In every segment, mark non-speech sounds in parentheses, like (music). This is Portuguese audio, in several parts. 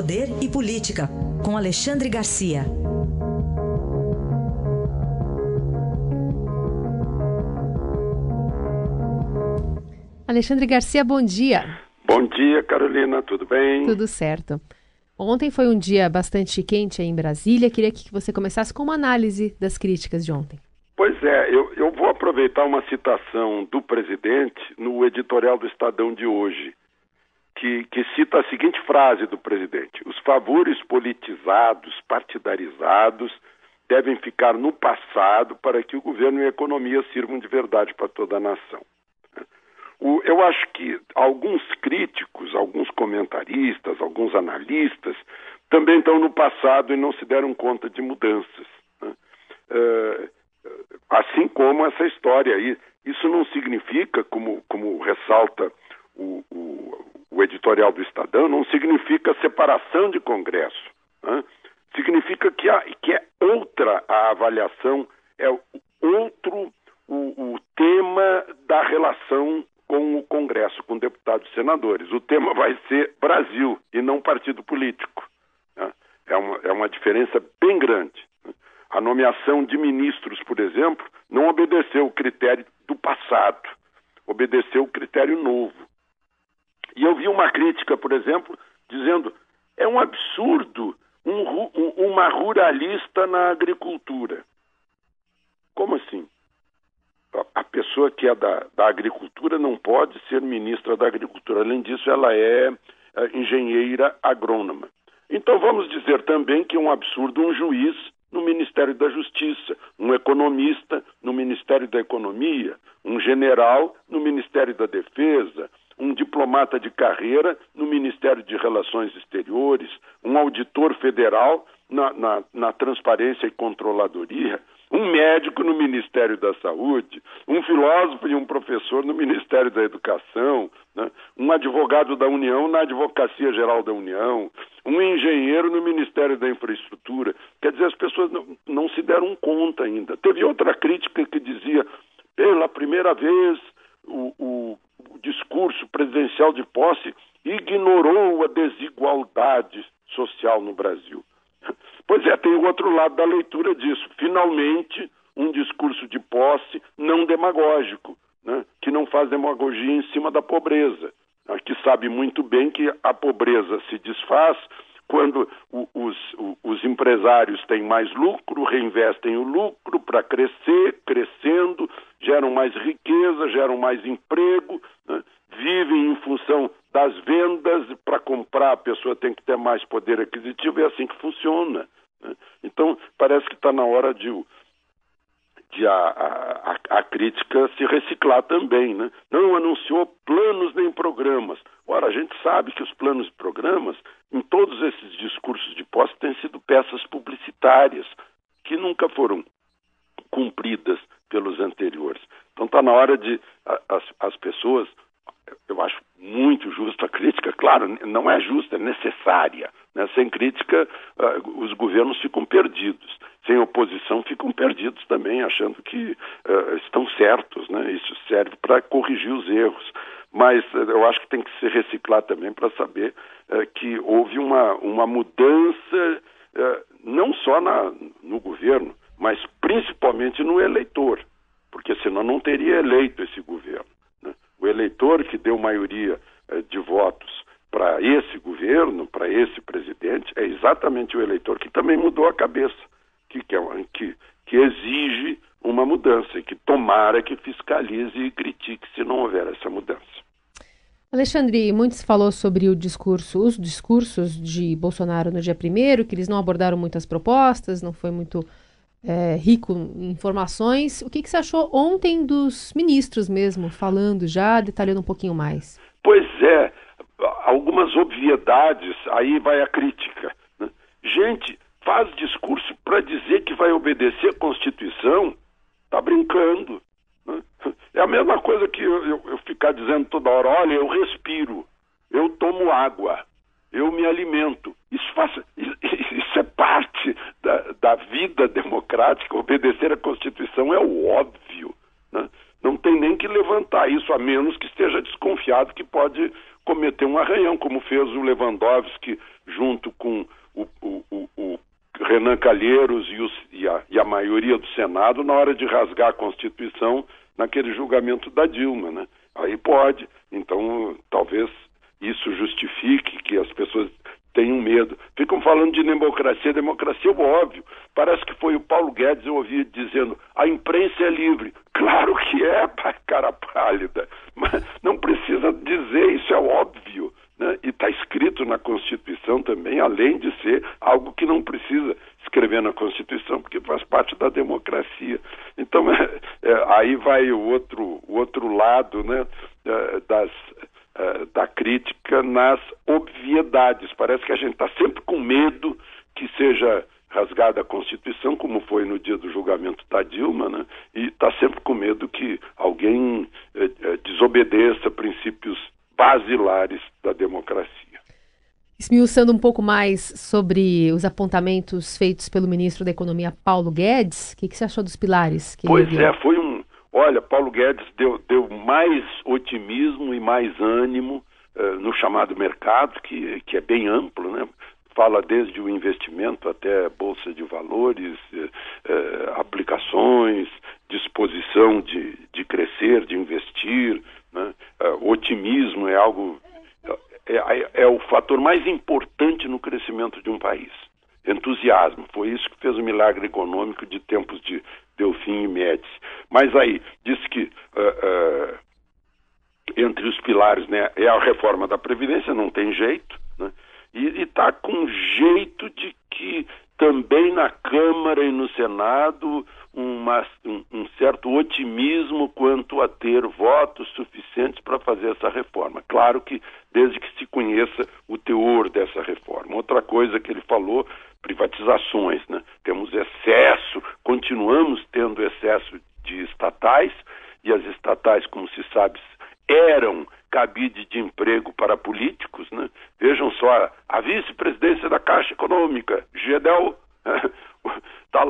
Poder e Política, com Alexandre Garcia. Alexandre Garcia, bom dia. Bom dia, Carolina, tudo bem? Tudo certo. Ontem foi um dia bastante quente aí em Brasília. Queria que você começasse com uma análise das críticas de ontem. Pois é, eu, eu vou aproveitar uma citação do presidente no editorial do Estadão de hoje que, que cita a seguinte frase do presidente: Os favores politizados, partidarizados, devem ficar no passado para que o governo e a economia sirvam de verdade para toda a nação. Eu acho que alguns críticos, alguns comentaristas, alguns analistas também estão no passado e não se deram conta de mudanças. Né? Uh, assim como essa história aí. Isso não significa, como, como ressalta o, o, o editorial do Estadão, não significa separação de Congresso. Né? Significa que, há, que é outra a avaliação, é outro o, o tema da relação com o Congresso, com deputados e senadores. O tema vai ser Brasil e não partido político. Né? É, uma, é uma diferença bem grande. Né? A nomeação de ministros, por exemplo, não obedeceu o critério do passado, obedeceu o critério novo. E eu vi uma crítica, por exemplo, dizendo é um absurdo um, um, uma ruralista na agricultura. Como assim? A pessoa que é da, da, agricultura não pode ser ministra da agricultura. Além disso, ela é, é engenheira agrônoma. Então vamos dizer também que é um absurdo um juiz no Ministério da Justiça, um economista no Ministério da Economia, um general no Ministério da Defesa, diplomata de carreira no Ministério de Relações Exteriores, um auditor federal na, na, na, Transparência e Controladoria, um médico no Ministério da Saúde, um filósofo e um professor no Ministério da Educação, né? um advogado da União na Advocacia Geral da União, um engenheiro no Ministério da Infraestrutura. Quer dizer, as pessoas não, não se deram conta ainda. Teve outra crítica que dizia, pela primeira vez, o, o discurso presidencial de posse ignorou a desigualdade social no Brasil. (laughs) Pois é, tem o outro lado da leitura disso. Finalmente, um discurso de posse não demagógico, né? que não faz demagogia em cima da pobreza, que sabe muito bem que a pobreza se desfaz quando os, os empresários têm mais lucro, reinvestem o lucro para crescer, crescendo, geram mais riqueza, geram mais emprego, né? vivem em função das vendas, para comprar a pessoa tem que ter mais poder aquisitivo, é assim que funciona. Né? Então, parece que está na hora de, de a, a, a, crítica se reciclar também. Né? Não anunciou planos nem programas. Ora, a gente sabe que os planos e programas, em todos esses discursos de posse, têm sido peças publicitárias, que nunca foram cumpridas pelos anteriores. Então está na hora de as, as pessoas, eu acho muito justa a crítica, claro, não é justa, é necessária. Né? Sem crítica, uh, os governos ficam perdidos. Sem oposição, ficam perdidos também, achando que uh, estão certos. Né? Isso serve para corrigir os erros. Mas uh, eu acho que tem que se reciclar também para saber que houve uma, uma mudança, não só na, no governo, mas principalmente no eleitor, porque senão não teria eleito esse governo. Né? O eleitor que deu maioria de votos para esse governo, para esse presidente, é exatamente o eleitor que também mudou a cabeça, que, que, que, que exige uma mudança e que tomara que fiscalize e critique se não houver essa mudança. Alexandre, muito se falou sobre o discurso, os discursos de Bolsonaro no dia primeiro, que eles não abordaram muitas propostas, não foi muito é, rico em informações. O que, que você achou ontem dos ministros mesmo, falando já, detalhando um pouquinho mais? Pois é, algumas obviedades, aí vai a crítica. Né? Gente, faz discurso para dizer que vai obedecer a Constituição, está brincando. Né? É a mesma coisa que eu, eu, eu, ficar dizendo toda hora: olha, eu respiro, eu tomo água, eu me alimento. Isso, é parte da, da vida democrática. Obedecer a Constituição é o óbvio. Né? Não tem nem que levantar isso, a menos que esteja desconfiado que pode cometer um arranhão, como fez o Lewandowski junto com o, o, o, o Renan Calheiros e, os, e, a, e, a, maioria do Senado na hora de rasgar a Constituição naquele julgamento da Dilma, né? Aí pode. Então, talvez isso justifique que as pessoas tenham medo. Ficam falando de democracia, democracia é óbvio. Parece que foi o Paulo Guedes, eu ouvi dizendo, a imprensa é livre. Claro que é, (laughs) cara pálida, mas não precisa dizer, isso é óbvio. Né? E está escrito na Constituição também, além de ser algo que não precisa escrever na Constituição, porque faz parte da democracia. Então, (laughs) é, é, aí vai o outro, o outro lado né, é, das, é, da crítica nas obviedades. Parece que a gente está sempre com medo que seja rasgada a Constituição, como foi no dia do julgamento da Dilma, né? e está sempre com medo que alguém é, é, desobedeça princípios basilares da democracia. Esmiuçando um pouco mais sobre os apontamentos feitos pelo ministro da Economia, Paulo Guedes, o que, que, você achou dos pilares? pois é, foi. Olha, Paulo Guedes deu, deu mais otimismo e mais ânimo uh, no chamado mercado, que, que é bem amplo, né? Fala desde o investimento até bolsa de valores, uh, uh, aplicações, disposição de, de crescer, de investir, né? Uh, otimismo é algo é, é, é, o fator mais importante no crescimento de um país. Entusiasmo, foi isso que fez o milagre econômico de tempos de Delfim e Médici. Mas aí, disse que uh, uh, entre os pilares né, é a reforma da Previdência, não tem jeito, né, e está com jeito de que também na Câmara e no Senado uma, um, um, certo otimismo quanto a ter votos suficientes para fazer essa reforma. Claro que desde que se conheça o teor dessa reforma. Outra coisa que ele falou, privatizações, né? Temos excesso, continuamos tendo excesso de estatais e as estatais, como se sabe, eram cabide de emprego para políticos, né? Vejam só, a, vice-presidência da Caixa Econômica, Gedel (laughs)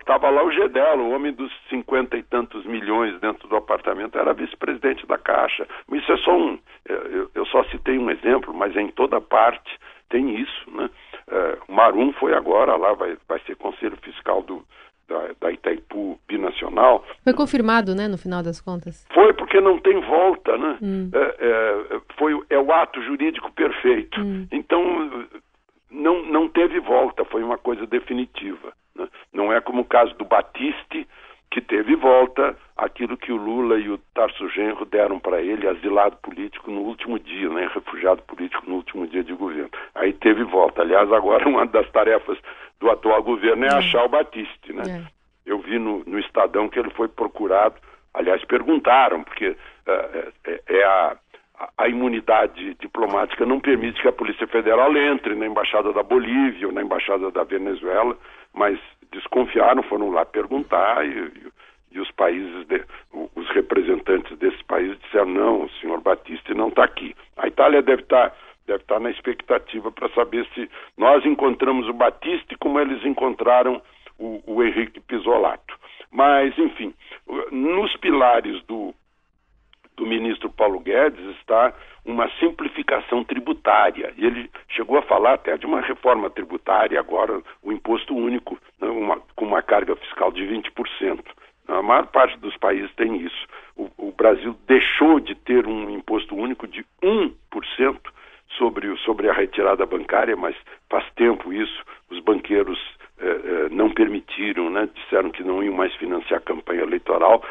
Estava lá o Gedelo, o homem dos cinquenta e tantos milhões dentro do apartamento, era vice-presidente da Caixa. Isso é só um. Eu, só citei um exemplo, mas em toda parte tem isso. Né? É, o Marum foi agora lá, vai, vai ser conselho fiscal do, da, da, Itaipu Binacional. Foi confirmado, né, no final das contas? Foi porque não tem volta, né? Hum. É, é, foi, é o ato jurídico perfeito. Hum. Então, não, não teve volta, foi uma coisa definitiva. Né? Não é como o caso do Batiste, que teve volta aquilo que o Lula e o Tarso Genro deram para ele, asilado político no último dia, né? refugiado político no último dia de governo. Aí teve volta. Aliás, agora (laughs) uma das tarefas do atual governo é, é. achar o Batiste. Né? É. Eu vi no, no Estadão que ele foi procurado, aliás, perguntaram, porque é, é a a imunidade diplomática não permite que a Polícia Federal entre na embaixada da Bolívia ou na embaixada da Venezuela, mas desconfiaram, foram lá perguntar e, e, os países, de, os representantes desses países disseram não, o senhor Batista não está aqui. A Itália deve estar tá, deve estar tá na expectativa para saber se nós encontramos o Batista como eles encontraram o, o Henrique Pisolato. Mas, enfim, nos pilares do do ministro Paulo Guedes está uma simplificação tributária. E ele chegou a falar até de uma reforma tributária, agora o imposto único, né, uma, com uma carga fiscal de 20%. A maior parte dos países tem isso. O, o Brasil deixou de ter um imposto único de 1% sobre, sobre a retirada bancária, mas faz tempo isso. Os banqueiros eh, eh, não permitiram, né, disseram que não iam mais financiar a campanha eleitoral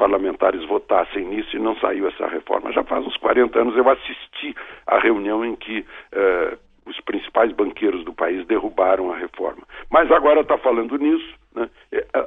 parlamentares votassem nisso e não saiu essa reforma. Já faz uns 40 anos eu assisti à reunião em que eh, os principais banqueiros do país derrubaram a reforma. Mas agora está falando nisso. Né?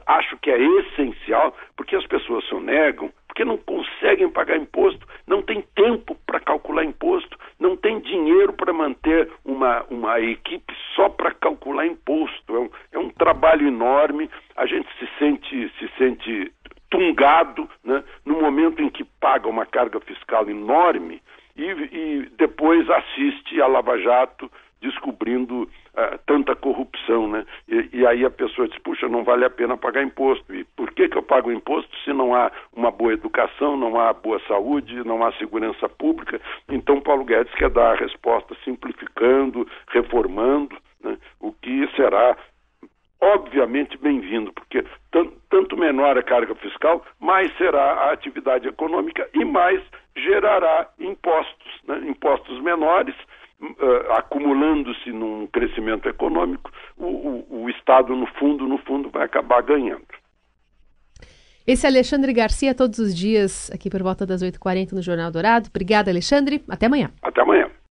Acho que é essencial, porque as pessoas sonegam, porque não conseguem pagar imposto, não tem tempo para calcular imposto, não tem dinheiro para manter uma, uma equipe só para calcular imposto. É um, é um trabalho enorme, a gente se sente, se sente tungado né, no momento em que paga uma carga fiscal enorme e, e depois assiste a Lava Jato descobrindo uh, tanta corrupção, né? E, e, aí a pessoa diz, puxa, não vale a pena pagar imposto. E por que, que eu pago imposto se não há uma boa educação, não há boa saúde, não há segurança pública? Então Paulo Guedes quer dar a resposta simplificando, reformando, né? o que será obviamente bem-vindo, porque tanto menor a carga fiscal, mais será a atividade econômica e mais gerará impostos, né? impostos menores, uh, acumulando-se num crescimento econômico, o, o, o Estado, no fundo, no fundo, vai acabar ganhando. Esse é Alexandre Garcia, todos os dias, aqui por volta das 8h40 no Jornal Dourado. Obrigada, Alexandre. Até amanhã. Até amanhã.